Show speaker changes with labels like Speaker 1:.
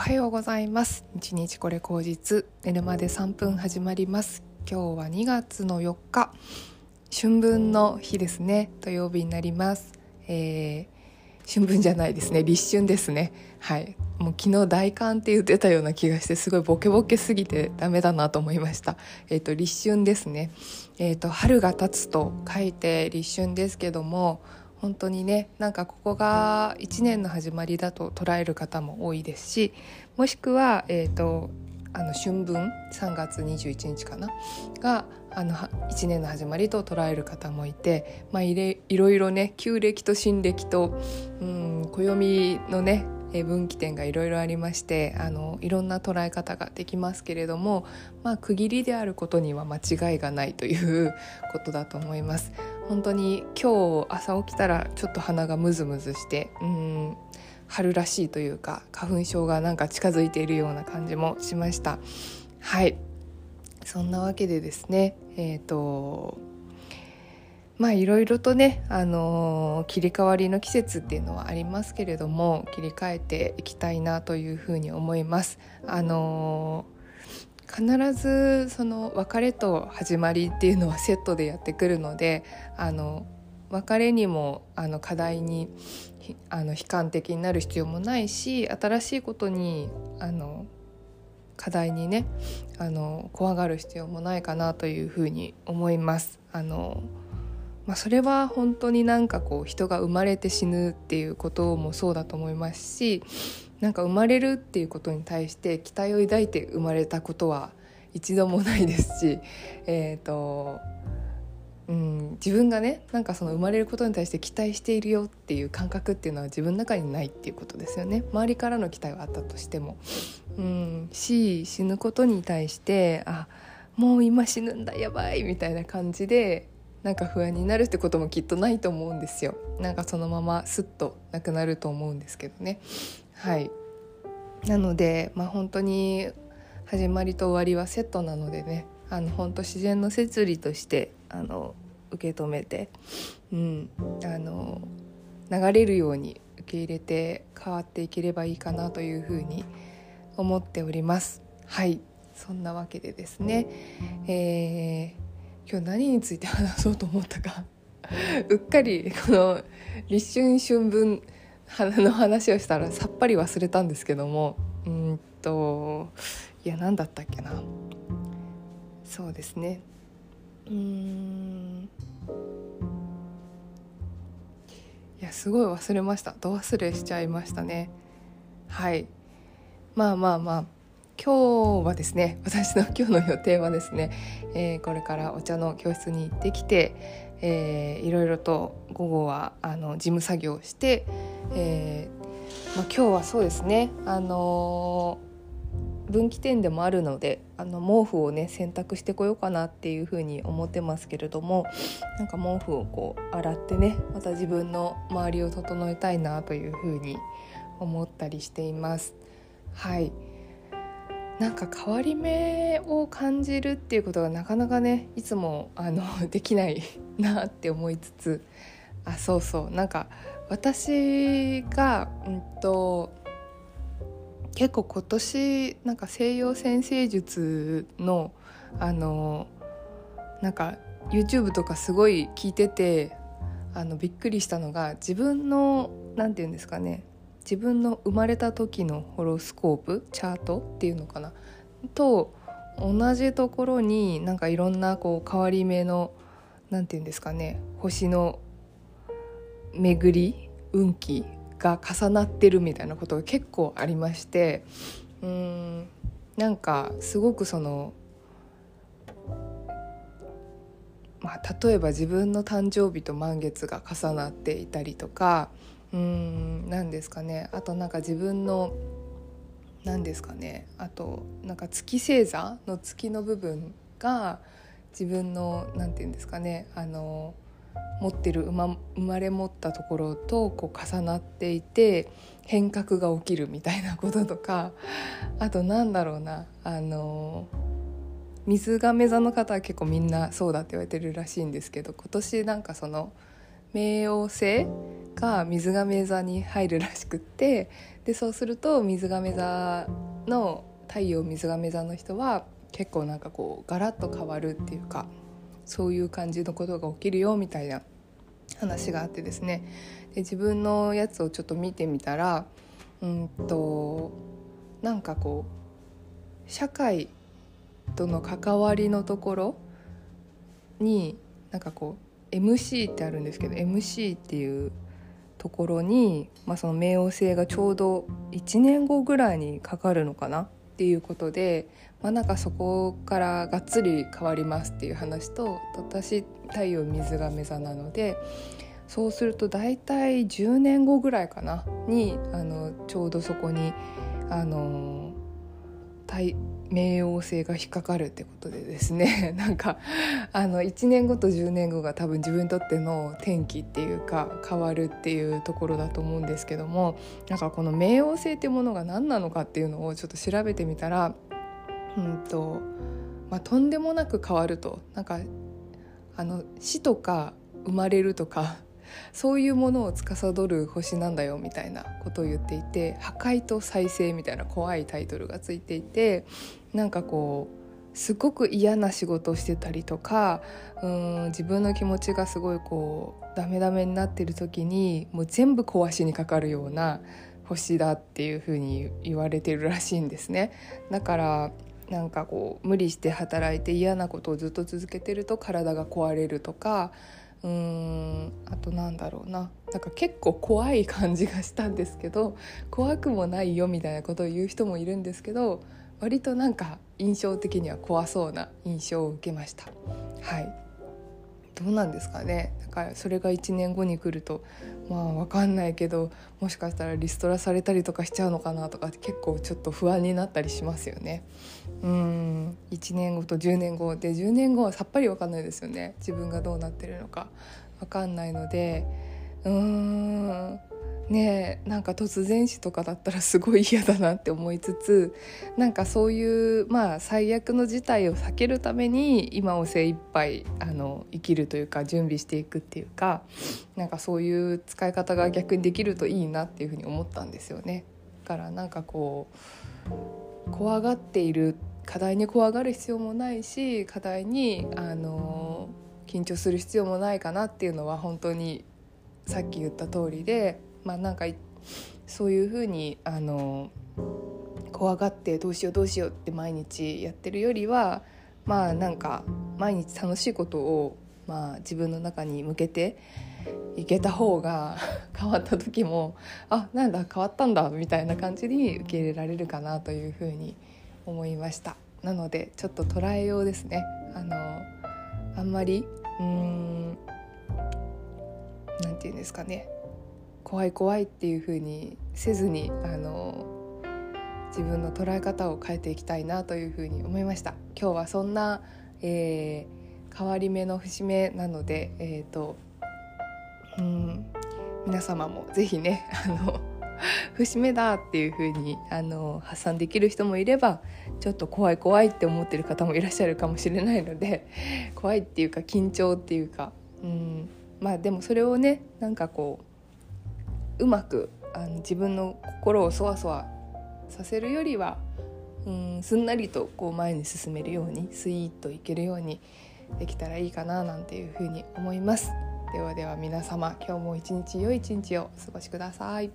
Speaker 1: おはようございます。一日これ口実。寝るまで3分始まります。今日は2月の4日。春分の日ですね。土曜日になります、えー、春分じゃないですね。立春ですね。はい。もう昨日大寒って言ってたような気がしてすごいボケボケすぎてダメだなと思いました。えっ、ー、と立春ですね。えっ、ー、と春が経つと書いて立春ですけども本当にねなんかここが1年の始まりだと捉える方も多いですしもしくは、えーと、あの春分3月21日かな？があの1年の始まりと捉える方もいて、まあ、いれいろいろね旧暦と新暦とうん暦のね分岐点がいろいろありましてあのいろんな捉え方ができますけれども、まあ、区切りであることには間違いがないということだと思います。本当に今日朝起きたらちょっと鼻がムズムズしてうん春らしいというか花粉症がなんか近づいているような感じもしましたはいそんなわけでですねえっ、ー、とまあいろいろとね、あのー、切り替わりの季節っていうのはありますけれども切り替えていきたいなというふうに思います。あの必ずその別れと始まりっていうのはセットでやってくるのであの別れにもあの課題にあの悲観的になる必要もないし新しいことにあの課題にねあの怖がる必要もないかなというふうに思います。あのまあ、それは本当になんかこう人が生まれて死ぬっていうこともそうだと思いますしなんか生まれるっていうことに対して期待を抱いて生まれたことは一度もないですし、えーとうん、自分がねなんかその生まれることに対して期待しているよっていう感覚っていうのは自分の中にないっていうことですよね周りからの期待はあったとしても。うん、し死ぬことに対してあもう今死ぬんだやばいみたいな感じでなんか不安になるってこともきっとないと思うんですよ。なんかそのままスッとなくなると思うんですけどね。はい。なのでまあ本当に始まりと終わりはセットなのでね。あの本当自然の摂理としてあの受け止めて、うん、あの流れるように受け入れて変わっていければいいかなというふうに思っております。はい。そんなわけでですね、えー、今日何について話そうと思ったか。うっかりこの立春春分の話をしたらさっぱり忘れたんですけども。うんといや何だったっけな。そうですね。うん。いやすごい忘れました。ど忘れしちゃいましたね。はい。まあまあまあ。今日はですね私の今日の予定はですね、えー、これからお茶の教室に行ってきて、えー、いろいろと午後はあの事務作業をして、えーまあ、今日はそうですねあのー、分岐点でもあるのであの毛布をね洗濯してこようかなっていうふうに思ってますけれどもなんか毛布をこう洗ってねまた自分の周りを整えたいなというふうに思ったりしています。はいなんか変わり目を感じるっていうことがなかなかねいつもあの できない なって思いつつあそうそうなんか私が、うんと、結構今年なんか西洋先生術のあのなんか YouTube とかすごい聞いててあのびっくりしたのが自分の何て言うんですかね自分の生まれた時のホロスコープチャートっていうのかな？と同じところになんかいろんなこう変わり目の何て言うんですかね？星の巡り運気が重なってるみたいなことが結構ありましてうんなんかすごくそのまあ例えば自分の誕生日と満月が重なっていたりとかうん何ですかね。あとなんか自分の何ですかね。あとなんか月星座の月の部分が自分の何て言うんですかね。あの持ってる生ま生まれ持ったところとこう重なっていて変革が起きるみたいなこととかあとなんだろうな。あの水亀座の方は結構みんなそうだって言われてるらしいんですけど今年なんかその冥王星が水亀座に入るらしくってでそうすると水亀座の太陽水亀座の人は結構なんかこうガラッと変わるっていうかそういう感じのことが起きるよみたいな話があってですね。で自分のやつをちょっと見てみたらうんとなんかこう社会との関わりのところになんかこう MC ってあるんですけど MC っていうところに、まあ、その冥王星がちょうど1年後ぐらいにかかるのかな？っていうことで、まあ、なんかそこからがっつり変わりますっていう話と私太陽水が目座なのでそうすると大体10年後ぐらいかな？にあのちょうどそこにあの太冥王星が引っかかるってことでですね なんかあの1年後と10年後が多分自分にとっての転機っていうか変わるっていうところだと思うんですけどもなんかこの冥王星っていうものが何なのかっていうのをちょっと調べてみたら、うんとまあ、とんでもなく変わると。なんかあの死とか生まれるとかそういうものを司る星なんだよみたいなことを言っていて「破壊と再生」みたいな怖いタイトルがついていてなんかこうすごく嫌な仕事をしてたりとかうん自分の気持ちがすごいこうダメダメになってる時にもう全部壊しにかかるような星だっていう風に言われてるらしいんですね。だからなんかこう無理して働いて嫌なことをずっと続けてると体が壊れるとかうーんあとなんだろうな。なんか結構怖い感じがしたんですけど 怖くもないよみたいなことを言う人もいるんですけど割となんか印象的には怖そうな印象を受けました。はい。どうなんですかね。だからそれが1年後に来るとまあ分かんないけどもしかしたらリストラされたりとかしちゃうのかなとか結構ちょっと不安になったりしますよね。うん。1年後と10年後で10年後はさっぱり分かんないですよね。自分がどうなってるのか分かんないのでうーん。ねなんか突然死とかだったらすごい嫌だなって思いつつなんかそういうまあ最悪の事態を避けるために今を精一杯あの生きるというか準備していくっていうかなんかそういう使い方が逆にできるといいなっていうふうに思ったんですよね。だからなんかこう怖がっている課題に怖がる必要もないし課題にあの緊張する必要もないかなっていうのは本当にさっき言った通りでまあなんかそういうふうにあの怖がってどうしようどうしようって毎日やってるよりはまあなんか毎日楽しいことをまあ自分の中に向けていけた方が 変わった時もあなんだ変わったんだみたいな感じに受け入れられるかなというふうに思いました。なのでちょっと捉えようですね。あのあんまりうーんなんて言うんですかね。怖い怖いっていう風にせずにあの自分の捉え方を変えていきたいなというふうに思いました。今日はそんな、えー、変わり目の節目なのでえっ、ー、とうん皆様も是非ねあの 節目だっていう風にあに発散できる人もいればちょっと怖い怖いって思ってる方もいらっしゃるかもしれないので怖いっていうか緊張っていうかうんまあでもそれをねなんかこううまくあの自分の心をそわそわさせるよりはうんすんなりとこう前に進めるようにスイーッといけるようにできたらいいかななんていうふうに思います。ではでは皆様今日も一日良い一日をお過ごしください。